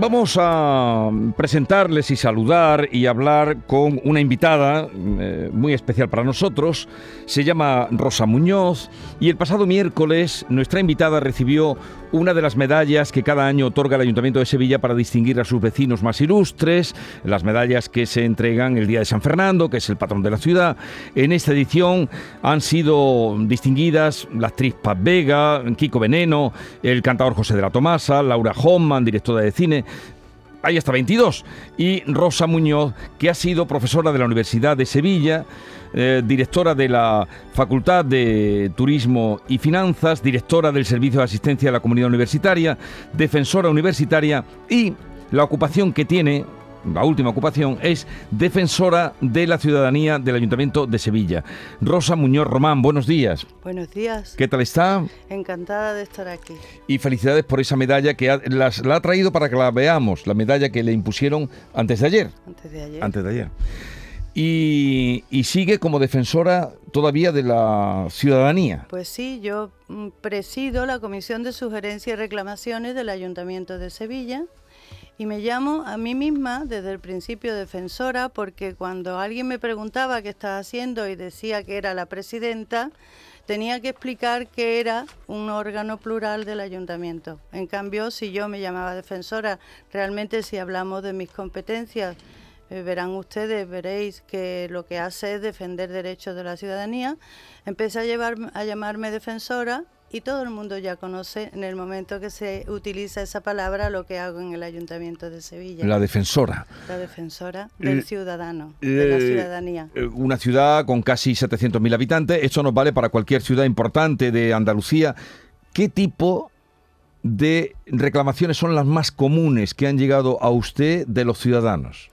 vamos a presentarles y saludar y hablar con una invitada eh, muy especial para nosotros. Se llama Rosa Muñoz y el pasado miércoles nuestra invitada recibió una de las medallas que cada año otorga el Ayuntamiento de Sevilla para distinguir a sus vecinos más ilustres, las medallas que se entregan el día de San Fernando, que es el patrón de la ciudad. En esta edición han sido distinguidas la actriz Paz Vega, Kiko Veneno, el cantador José de la Tomasa, Laura Hoffman, directora de cine, hay hasta 22, y Rosa Muñoz, que ha sido profesora de la Universidad de Sevilla, eh, directora de la Facultad de Turismo y Finanzas, directora del Servicio de Asistencia a la Comunidad Universitaria, defensora universitaria y la ocupación que tiene la última ocupación, es defensora de la ciudadanía del Ayuntamiento de Sevilla. Rosa Muñoz Román, buenos días. Buenos días. ¿Qué tal está? Encantada de estar aquí. Y felicidades por esa medalla que ha- las- la ha traído para que la veamos, la medalla que le impusieron antes de ayer. Antes de ayer. Antes de ayer. Y, y sigue como defensora todavía de la ciudadanía. Pues sí, yo mm, presido la Comisión de Sugerencias y Reclamaciones del Ayuntamiento de Sevilla y me llamo a mí misma desde el principio defensora porque cuando alguien me preguntaba qué estaba haciendo y decía que era la presidenta, tenía que explicar que era un órgano plural del ayuntamiento. En cambio, si yo me llamaba defensora, realmente si hablamos de mis competencias, eh, verán ustedes, veréis que lo que hace es defender derechos de la ciudadanía. Empecé a, llevar, a llamarme defensora y todo el mundo ya conoce en el momento que se utiliza esa palabra lo que hago en el Ayuntamiento de Sevilla. La defensora. La defensora Eh, del ciudadano, de la Eh, ciudadanía. eh, Una ciudad con casi 700.000 habitantes. Esto nos vale para cualquier ciudad importante de Andalucía. ¿Qué tipo de reclamaciones son las más comunes que han llegado a usted de los ciudadanos?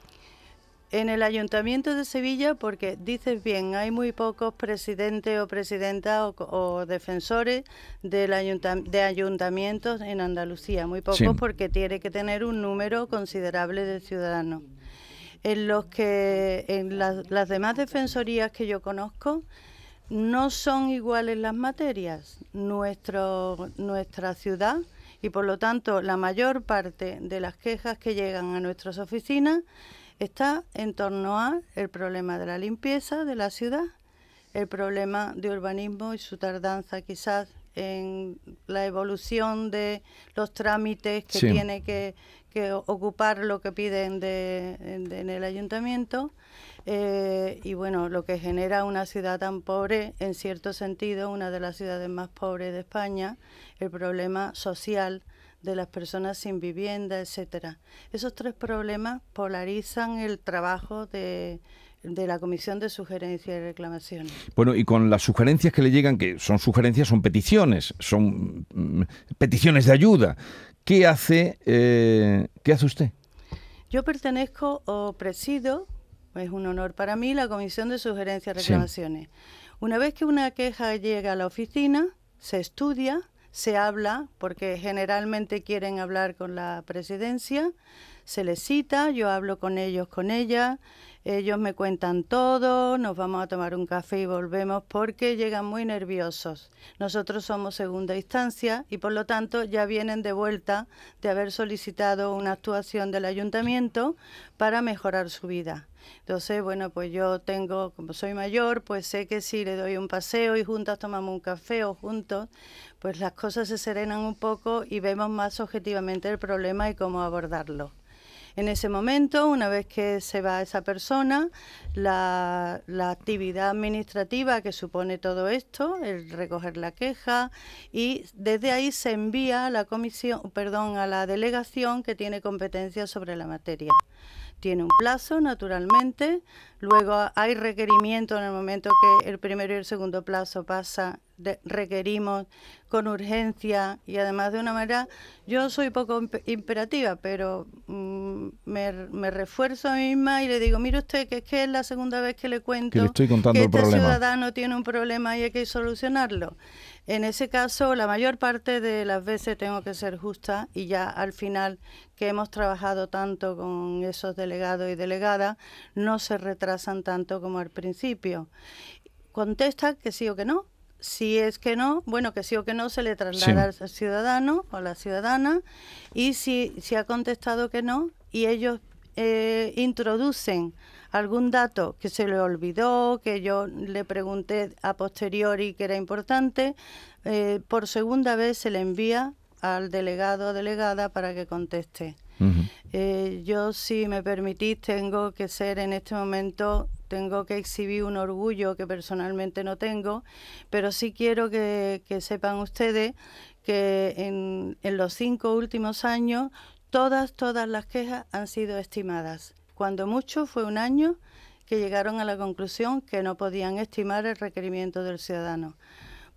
En el Ayuntamiento de Sevilla, porque dices bien, hay muy pocos presidentes o presidentas o, defensores del ayunta- de ayuntamientos en Andalucía, muy pocos Sí. porque tiene que tener un número considerable de ciudadanos. En los que en las- las demás defensorías que yo conozco no son iguales las materias. Nuestro, nuestra ciudad y por lo tanto la mayor parte de las quejas que llegan a nuestras oficinas está en torno a el problema de la limpieza de la ciudad, el problema de urbanismo y su tardanza quizás en la evolución de los trámites que Sí. tiene que, que ocupar lo que piden de- de- en el ayuntamiento eh, y bueno, lo que genera una ciudad tan pobre, en cierto sentido, una de las ciudades más pobres de España, el problema social de las personas sin vivienda, etcétera. Esos tres problemas polarizan el trabajo de, de la Comisión de Sugerencias y Reclamaciones. Bueno, y con las sugerencias que le llegan, que son sugerencias, son peticiones, son mm, peticiones de ayuda. ¿Qué hace, eh, ¿qué hace usted? Yo pertenezco o presido, es un honor para mí, la Comisión de Sugerencias y Sí. Reclamaciones. Una vez que una queja llega a la oficina, se estudia, se habla, porque generalmente quieren hablar con la presidencia, se les cita, yo hablo con ellos, con ella, ellos me cuentan todo, nos vamos a tomar un café y volvemos porque llegan muy nerviosos. Nosotros somos segunda instancia y por lo tanto ya vienen de vuelta de haber solicitado una actuación del ayuntamiento para mejorar su vida. Entonces, bueno, pues yo tengo, como soy mayor, pues sé que si le doy un paseo y juntas tomamos un café o juntos, pues las cosas se serenan un poco y vemos más objetivamente el problema y cómo abordarlo. En ese momento, una vez que se va esa persona, la, actividad administrativa que supone todo esto, el recoger la queja, y desde ahí se envía a la comisión, perdón, a la delegación que tiene competencia sobre la materia. Tiene un plazo, naturalmente, Luego hay requerimiento en el momento que el primero y el segundo plazo pasa, requerimos con urgencia y además de una manera, yo soy poco imperativa, pero mm, me, refuerzo a mí misma y le digo, mire usted que es que es la segunda vez que le cuento que, este ciudadano tiene un problema y hay que solucionarlo. En ese caso, la mayor parte de las veces tengo que ser justa y ya al final que hemos trabajado tanto con esos delegados y delegadas, no se retrasan tanto como al principio. Contesta que sí o que no. Si es que no, bueno, que sí o que no se le traslada al ciudadano o a la ciudadana. Y si, si ha contestado que no y ellos eh, introducen algún dato que se le olvidó, que yo le pregunté a posteriori que era importante, eh, por segunda vez se le envía al delegado o delegada para que conteste. Eh, yo, si me permitís, tengo que ser en este momento, tengo que exhibir un orgullo que personalmente no tengo, pero sí quiero que, sepan ustedes que en, en los cinco últimos años todas, todas las quejas han sido estimadas. Cuando mucho fue un año que llegaron a la conclusión que no podían estimar el requerimiento del ciudadano.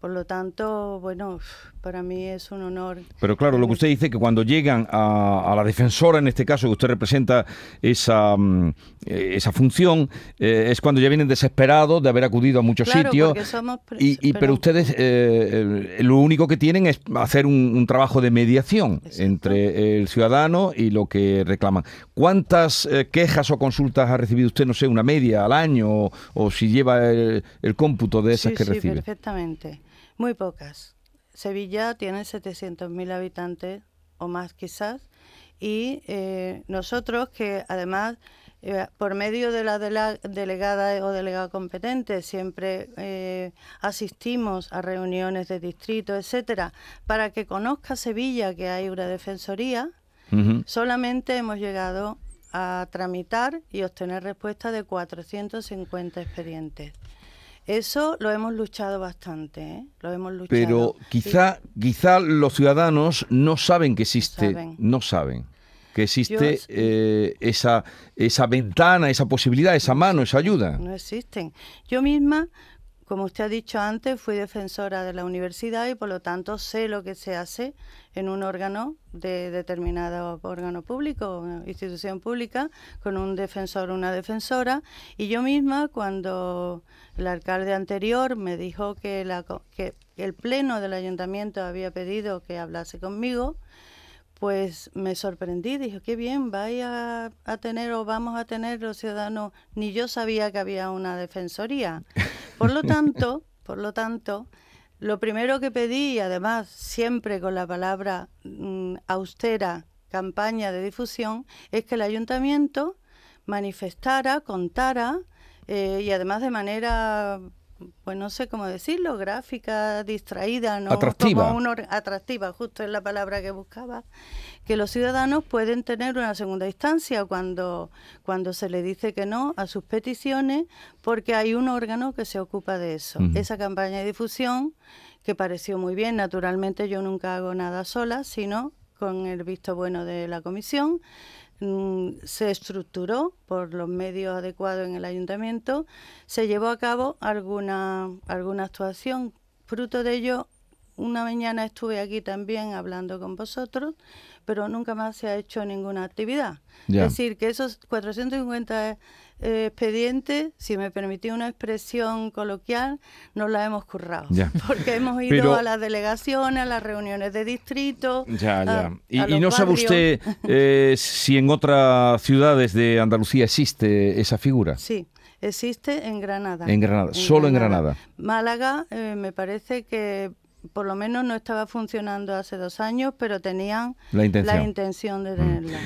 Por lo tanto, bueno, para mí es un honor. Pero claro, lo que usted dice que cuando llegan a, la defensora, en este caso, que usted representa esa, mm, eh, esa función, eh, es cuando ya vienen desesperados de haber acudido a muchos sitios. y, pero ustedes eh, lo único que tienen es hacer un, trabajo de mediación entre el ciudadano y lo que reclaman. ¿Cuántas quejas o consultas ha recibido usted, no sé, una media al año o, si lleva el, cómputo de esas que sí, recibe? Perfectamente. Muy pocas. Sevilla tiene 700.000 habitantes o más quizás y eh, nosotros que además eh, por medio de la, delegada o delegado competente siempre eh, asistimos a reuniones de distrito, etcétera, para que conozca Sevilla que hay una defensoría, solamente hemos llegado a tramitar y obtener respuesta de 450 expedientes. Eso lo hemos luchado bastante, ¿eh? lo hemos luchado. Pero quizá, quizá los ciudadanos no saben que existe, no saben que existe eh, esa, esa ventana, esa posibilidad, esa mano, esa ayuda. No existen. Yo misma, como usted ha dicho antes, fui defensora de la universidad y por lo tanto sé lo que se hace en un órgano de determinado órgano público, institución pública, con un defensor o una defensora. Y yo misma, cuando el alcalde anterior me dijo que, la, que el pleno del ayuntamiento había pedido que hablase conmigo, pues me sorprendí, dije, qué bien, vaya a tener o vamos a tener los ciudadanos, ni yo sabía que había una defensoría. Por lo tanto, por lo tanto, lo primero que pedí, y además siempre con la palabra mm, austera, campaña de difusión, es que el ayuntamiento manifestara, contara, eh, y además de manera pues no sé cómo decirlo, gráfica, distraída, ¿no? Atractiva. atractiva, justo es la palabra que buscaba, que los ciudadanos pueden tener una segunda instancia cuando, cuando se le dice que no a sus peticiones, porque hay un órgano que se ocupa de eso. Esa campaña de difusión, que pareció muy bien, naturalmente yo nunca hago nada sola, sino con el visto bueno de la comisión, se estructuró por los medios adecuados en el ayuntamiento, se llevó a cabo alguna, alguna actuación. Fruto de ello, una mañana estuve aquí también hablando con vosotros, pero nunca más se ha hecho ninguna actividad. Es decir, que esos 450 eh, expedientes, si me permití una expresión coloquial, no la hemos currado. Porque hemos ido a las delegaciones, a las reuniones de distrito. Ya, ya. y, no sabe usted eh, si en otras ciudades de Andalucía existe esa figura. Sí. Existe en Granada. En Granada, solo en Granada. Málaga eh, me parece que por lo menos no estaba funcionando hace dos años, pero tenían la intención, de mm. tenerla.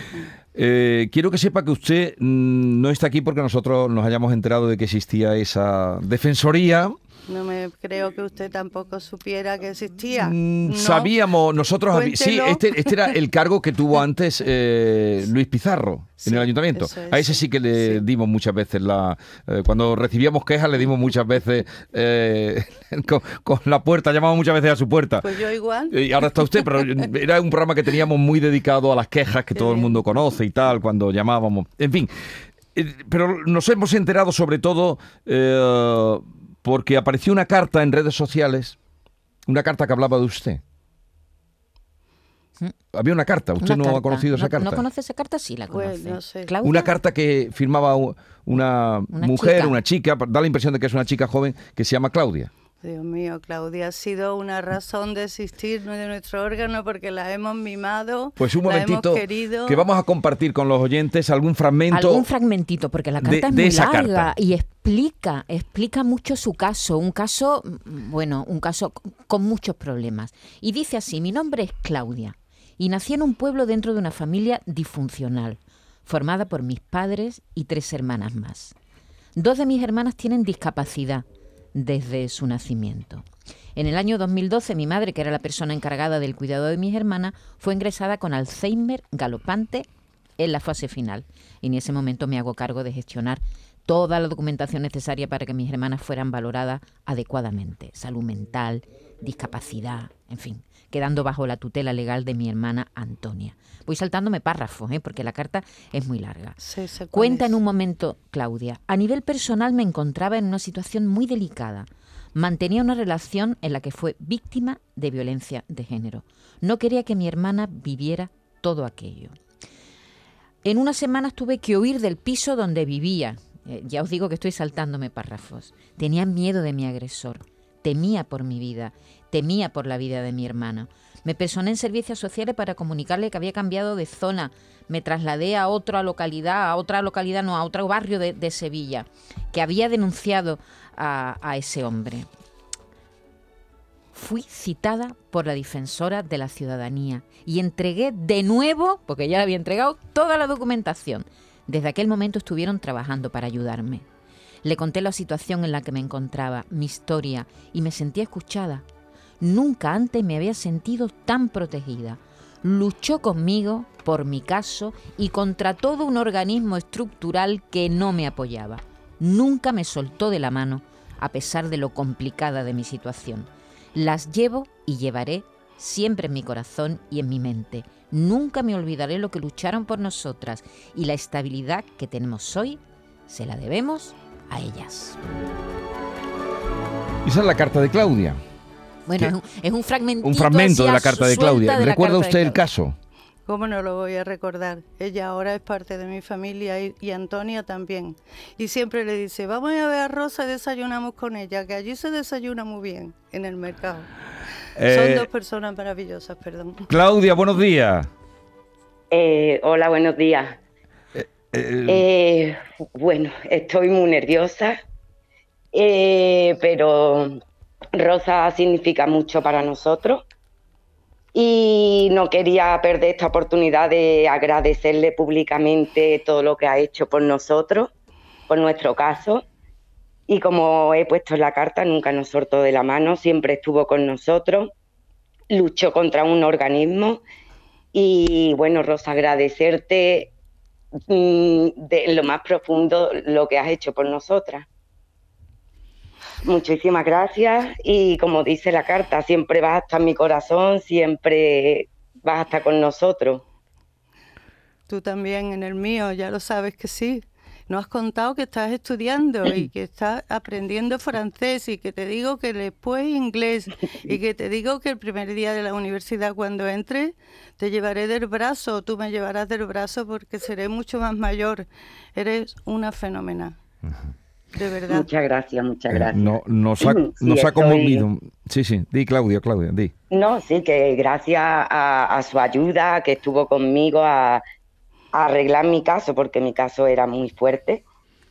Eh, quiero que sepa que usted mm, no está aquí porque nosotros nos hayamos enterado de que existía esa defensoría no me creo que usted tampoco supiera que existía. Mm, sabíamos, nosotros... Sí, este, este, era el cargo que tuvo antes eh, Luis Pizarro en el ayuntamiento. A ese sí que le dimos muchas veces la... Eh, cuando recibíamos quejas le dimos muchas veces eh, con, la puerta, llamamos muchas veces a su puerta. Pues yo igual. Y ahora está usted, pero era un programa que teníamos muy dedicado a las quejas que todo el mundo conoce y tal, cuando llamábamos. En fin, pero nos hemos enterado sobre todo porque apareció una carta en redes sociales, una carta que hablaba de usted. Había una carta, usted Una no carta. ha conocido esa ¿No- carta. ¿No conoce esa carta? Sí, la Pues, conoce. no sé. Una carta que firmaba una, Una mujer, chica. una chica, da la impresión de que es una chica joven que se llama Claudia. Dios mío, Claudia, ha sido una razón de existir de nuestro órgano porque la hemos mimado, Pues un la momentito hemos querido. que vamos a compartir con los oyentes algún fragmento. Algún fragmentito, porque la de- carta es muy larga carta. y explica, explica mucho su caso, un caso, bueno, un caso con muchos problemas. Y dice así, mi nombre es Claudia y nací en un pueblo dentro de una familia disfuncional, formada por mis padres y tres hermanas más. Dos de mis hermanas tienen discapacidad desde su nacimiento. En el año 2012, mi madre, que era la persona encargada del cuidado de mis hermanas, fue ingresada con Alzheimer galopante en la fase final. Y en ese momento me hago cargo de gestionar toda la documentación necesaria para que mis hermanas fueran valoradas adecuadamente. Salud mental, discapacidad, en fin, quedando bajo la tutela legal de mi hermana Antonia. Voy saltándome párrafos, ¿eh? porque la carta es muy larga. Sí, Cuenta en un momento, Claudia, a nivel personal me encontraba en una situación muy delicada. Mantenía una relación en la que fue víctima de violencia de género. No quería que mi hermana viviera todo aquello. En unas semanas tuve que huir del piso donde vivía. Eh, ya os digo que estoy saltándome párrafos. Tenía miedo de mi agresor. Temía por mi vida. Temía por la vida de mi hermano. Me personé en servicios sociales para comunicarle que había cambiado de zona. Me trasladé a otra localidad, a otra localidad, no, a otro barrio de, Sevilla, que había denunciado a, a ese hombre. Fui citada por la defensora de la ciudadanía y entregué de nuevo, porque ya le había entregado, toda la documentación. Desde aquel momento estuvieron trabajando para ayudarme. Le conté la situación en la que me encontraba, mi historia, y me sentí escuchada. Nunca antes me había sentido tan protegida. Luchó conmigo por mi caso y contra todo un organismo estructural que no me apoyaba. Nunca me soltó de la mano, a pesar de lo complicada de mi situación. Las llevo y llevaré siempre en mi corazón y en mi mente. Nunca me olvidaré lo que lucharon por nosotras y la estabilidad que tenemos hoy se la debemos a ellas. Esa es la carta de Claudia. Bueno, es un, es un fragmentito Un fragmento de la carta de Claudia. de ¿Recuerda de usted el caso? ¿Cómo no lo voy a recordar? Ella ahora es parte de mi familia y, y Antonia también. Y siempre le dice, vamos a ver a Rosa y desayunamos con ella, que allí se desayuna muy bien en el mercado. Eh, Son dos personas maravillosas, perdón. Claudia, buenos días. Eh, hola, buenos días. Eh, Eh, bueno, estoy muy nerviosa, eh, pero Rosa significa mucho para nosotros y no quería perder esta oportunidad de agradecerle públicamente todo lo que ha hecho por nosotros, por nuestro caso. Y como he puesto en la carta, nunca nos soltó de la mano, siempre estuvo con nosotros, luchó contra un organismo y bueno, Rosa, agradecerte mm, de lo más profundo lo que has hecho por nosotras. Muchísimas gracias y como dice la carta, siempre vas a estar en mi corazón, siempre vas a estar con nosotros. Tú también en el mío, ya lo sabes que sí. No has contado que estás estudiando y que estás aprendiendo francés y que te digo que después inglés y que te digo que el primer día de la universidad cuando entres te llevaré del brazo, tú me llevarás del brazo porque seré mucho más mayor. Eres una fenómena. De verdad. Muchas gracias, muchas eh, gracias. no, nos ha, Sí, nos ha estoy- conmovido. Sí, sí. Di, Claudia, Claudia, di. No, sí, que gracias a, a su ayuda, que estuvo conmigo a, a arreglar mi caso, porque mi caso era muy fuerte,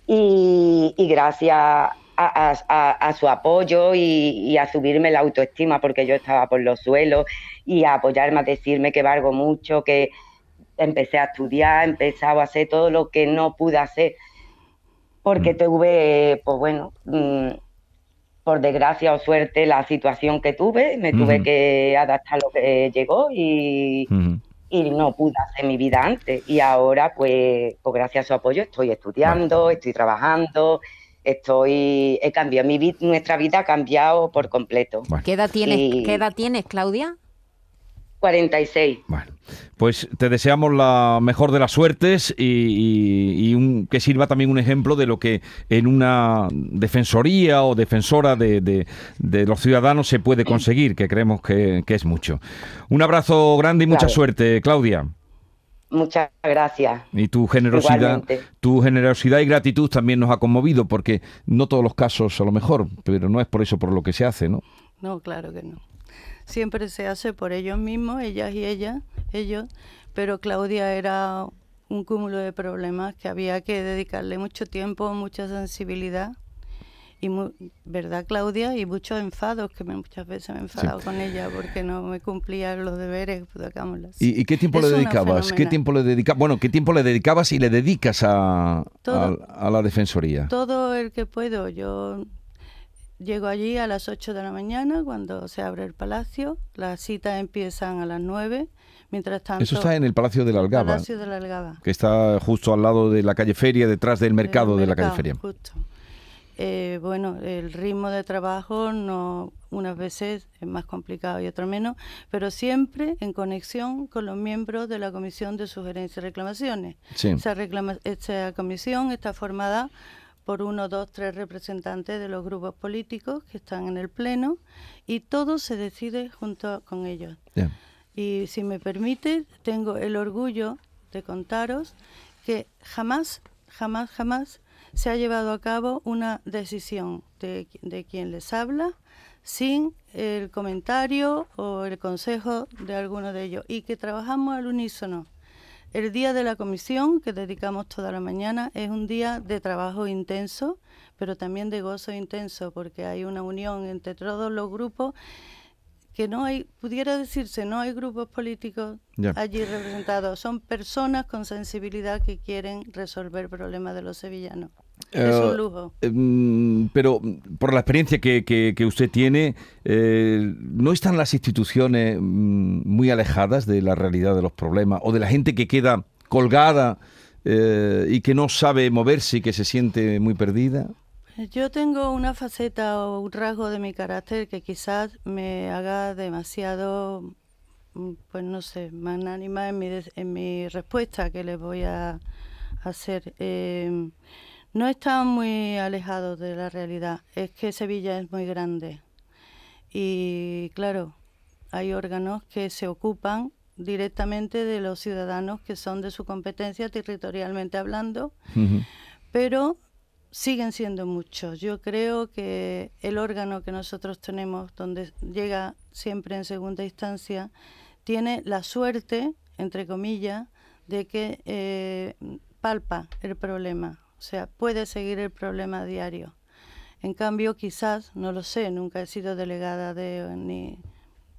y, y gracias a, a- a- a su apoyo y, y a subirme la autoestima, porque yo estaba por los suelos, y a apoyarme, a decirme que valgo mucho, que empecé a estudiar, empecé a hacer todo lo que no pude hacer, porque tuve, pues bueno, mm, por desgracia o suerte, la situación que tuve, me tuve que adaptar a lo que llegó y, y no pude hacer mi vida antes. Y ahora, pues, pues gracias a su apoyo, estoy estudiando, estoy trabajando, estoy, he cambiado, mi vi- nuestra vida ha cambiado por completo. Bueno. ¿Qué edad tienes, Y- ¿qué edad tienes Claudia? 46. Bueno, pues te deseamos la mejor de las suertes y, que sirva también un ejemplo de lo que en una defensoría o defensora de, los ciudadanos se puede conseguir, que creemos que, es mucho. Un abrazo grande y mucha suerte, Claudia. Muchas gracias. Y tu generosidad, tu generosidad y gratitud también nos ha conmovido, porque no todos los casos a lo mejor, pero no es por eso por lo que se hace, ¿no? No, claro que no siempre se hace por ellos mismos, ellas y ellas, ellos, pero Claudia era un cúmulo de problemas que había que dedicarle mucho tiempo, mucha sensibilidad y verdad Claudia y muchos enfados que muchas veces me he enfadado con ella porque no me cumplía los deberes pues, ¿Y, ¿Y, qué tiempo le dedicabas qué tiempo le dedicabas bueno qué tiempo le dedicabas y le dedicas a, a la defensoría todo el que puedo. Yo Llego allí a las 8 de la mañana cuando se abre el palacio. Las citas empiezan a las 9. Mientras tanto, Eso está en el Palacio de la Algaba. Palacio de la Algaba. Que está justo al lado de la calle Feria, detrás del mercado, de la calle Feria. Justo. Eh, bueno, el ritmo de trabajo no unas veces es más complicado y otras menos, pero siempre en conexión con los miembros de la Comisión de Sugerencias y Reclamaciones. Sí. Esa, reclama, esta comisión está formada por uno, dos, tres representantes de los grupos políticos que están en el Pleno y todo se decide junto con ellos. Y si me permite, tengo el orgullo de contaros que jamás, jamás, jamás se ha llevado a cabo una decisión de, de quien les habla sin el comentario o el consejo de alguno de ellos y que trabajamos al unísono el día de la comisión, que dedicamos toda la mañana, es un día de trabajo intenso, pero también de gozo intenso, porque hay una unión entre todos los grupos que no hay, pudiera decirse, no hay grupos políticos allí representados, son personas con sensibilidad que quieren resolver problemas de los sevillanos. Es un eh, lujo. Em, pero por la experiencia que, usted tiene, eh, ¿no están las instituciones mm, muy alejadas de la realidad de los problemas o de la gente que queda colgada eh, y que no sabe moverse y que se siente muy perdida? Yo tengo una faceta o un rasgo de mi carácter que quizás me haga demasiado, mm, pues no sé, magnánima en mi, en mi respuesta que les voy a hacer. Em, no están muy alejados de la realidad. Es que Sevilla es muy grande. Y claro, hay órganos que se ocupan directamente de los ciudadanos que son de su competencia territorialmente hablando, pero siguen siendo muchos. Yo creo que el órgano que nosotros tenemos, donde llega siempre en segunda instancia, tiene la suerte, entre comillas, de que eh, palpa el problema, o sea, puede seguir el problema diario. En cambio, quizás, no lo sé, nunca he sido delegada de ni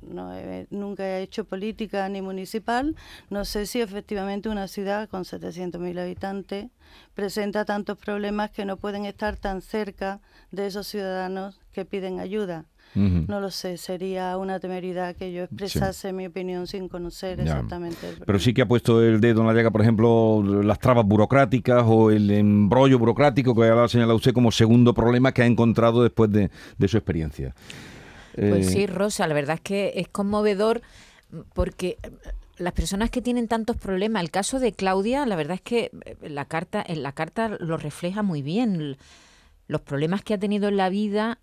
no nunca he hecho política ni municipal, no sé si efectivamente una ciudad con 700.000 habitantes presenta tantos problemas que no pueden estar tan cerca de esos ciudadanos que piden ayuda. No lo sé, sería una temeridad que yo expresase mi opinión sin conocer exactamente. El Pero sí que ha puesto el dedo en la llaga, por ejemplo, las trabas burocráticas o el embrollo burocrático que ha señalado usted como segundo problema que ha encontrado después de su experiencia. Pues sí, eh, Rosa, la verdad es que es conmovedor porque las personas que tienen tantos problemas, el caso de Claudia, la verdad es que eh, la carta, en la carta lo refleja muy bien. Los problemas que ha tenido en la vida,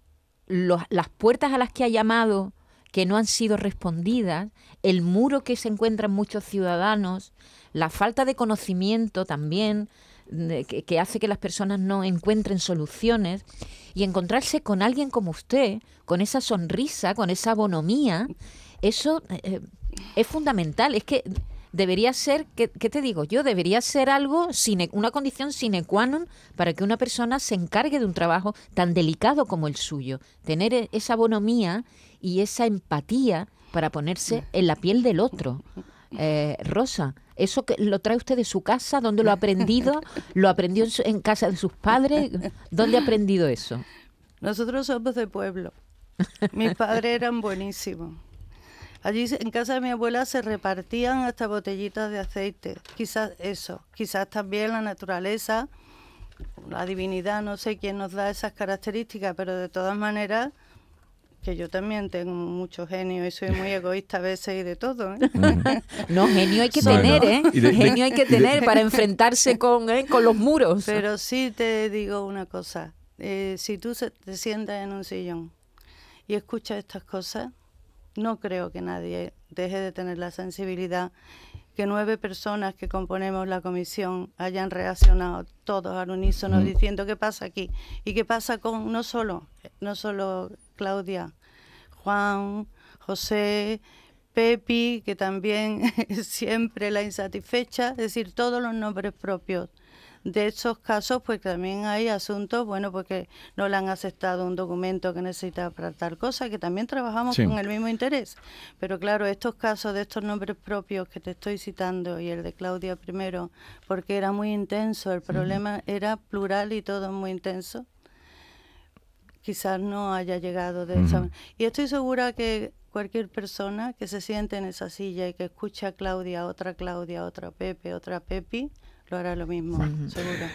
las puertas a las que ha llamado que no han sido respondidas, el muro que se encuentran muchos ciudadanos, la falta de conocimiento también, que, hace que las personas no encuentren soluciones y encontrarse con alguien como usted, con esa sonrisa, con esa bonomía, eso eh, es fundamental. Es que debería ser, ¿qué, te digo yo? Debería ser algo, una condición sine qua non para que una persona se encargue de un trabajo tan delicado como el suyo. Tener e, esa bonomía y esa empatía para ponerse en la piel del otro. Eh, Rosa, ¿eso que lo trae usted de su casa? ¿Dónde lo ha aprendido? ¿Lo aprendió en, casa de sus padres? ¿Dónde ha aprendido eso? Nosotros somos de pueblo. Mis padres eran buenísimos. Allí en casa de mi abuela se repartían hasta botellitas de aceite. Quizás eso, quizás también la naturaleza, la divinidad, no sé quién nos da esas características, pero de todas maneras que yo también tengo mucho genio y soy muy egoísta a veces y de todo. ¿eh? No, genio hay que Bueno, tener, ¿eh? de- genio hay que de- tener para enfrentarse con, ¿eh? con los muros. Pero sí te digo una cosa, eh, si tú se- te sientas en un sillón y escuchas estas cosas, no creo que nadie deje de tener la sensibilidad que nueve personas que componemos la comisión hayan reaccionado todos al unísono Mm. diciendo qué pasa aquí y qué pasa con no solo no solo Claudia, Juan, José, Pepi, que también es siempre la insatisfecha, es decir, todos los nombres propios de esos casos, pues también hay asuntos, bueno, porque no le han aceptado un documento que necesita para tal cosa, que también trabajamos Sí. con el mismo interés. Pero claro, estos casos de estos nombres propios que te estoy citando y el de Claudia primero, porque era muy intenso, el problema era plural y todo muy intenso, quizás no haya llegado de esa Ujú. manera. Y estoy segura que cualquier persona que se siente en esa silla y que escucha a Claudia, otra Claudia, otra Pepe, otra Pepi, lo hará lo mismo, seguro.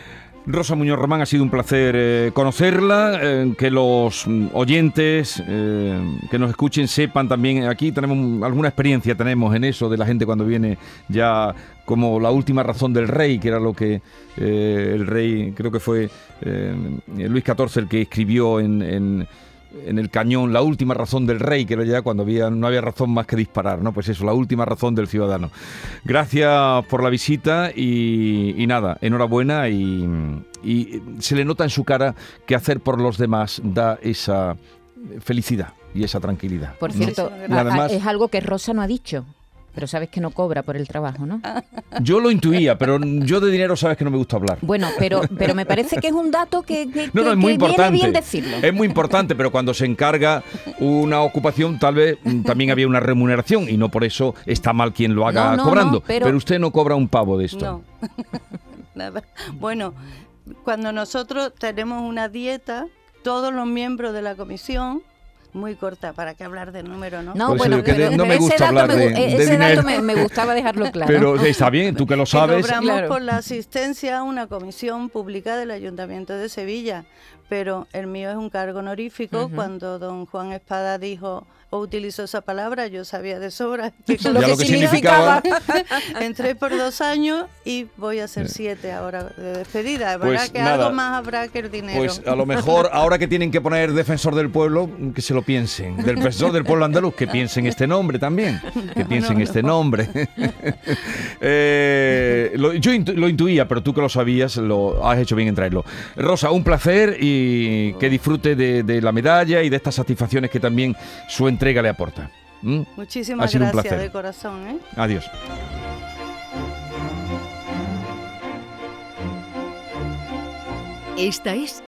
Rosa Muñoz Román, ha sido un placer eh, conocerla, eh, que los mm, oyentes eh, que nos escuchen sepan también, aquí tenemos un- alguna experiencia tenemos en eso de la gente cuando viene ya como la última razón del rey, que era lo que eh, el rey, creo que fue eh, Luis XIV el que escribió en, en- en el cañón la última razón del rey, que era ya cuando había, no había razón más que disparar, ¿no? Pues eso, la última razón del ciudadano. Gracias por la visita y, y nada, enhorabuena y, y se le nota en su cara que hacer por los demás da esa felicidad y esa tranquilidad. Por cierto, además- es algo que Rosa no ha dicho, pero sabes que no cobra por el trabajo, ¿no? Yo lo intuía, pero yo de dinero sabes que no me gusta hablar. Bueno, pero, pero me parece que es un dato que, que- No, no, que- es muy que viene importante. bien decirlo. Es muy importante, pero cuando se encarga una ocupación, tal vez mm, también había una remuneración y no por eso está mal quien lo haga No, no, cobrando. no, pero- usted no cobra un pavo de esto. No, nada. Bueno, cuando nosotros tenemos una dieta, todos los miembros de la comisión, muy corta, ¿para qué hablar de número, no? No, bueno, pero, no me ese gusta dato, hablar me, de- gu- de ese dato me, me gustaba dejarlo claro. Pero está bien, tú que lo Que sabes. cobramos Claro. por la asistencia a una comisión pública del Ayuntamiento de Sevilla, pero el mío es un cargo honorífico. Cuando don Juan Espada dijo o utilizó esa palabra, yo sabía de sobra que lo que significaba. Entré por dos años y voy a ser siete ahora de despedida. Pues ¿Verdad que nada. algo más habrá que el dinero? Pues a lo mejor ahora que tienen que poner defensor del pueblo, que se lo piensen. Del defensor del pueblo andaluz, que piensen este nombre también. Que piensen no, este no. nombre. Eh, lo- yo intu- lo intuía, pero tú que lo sabías, lo has hecho bien en traerlo. Rosa, un placer y que disfrute de, de la medalla y de estas satisfacciones que también su entrega le aporta. ¿Mm? Ha Muchísimas gracias placer. de corazón. ¿eh? Adiós. Esta es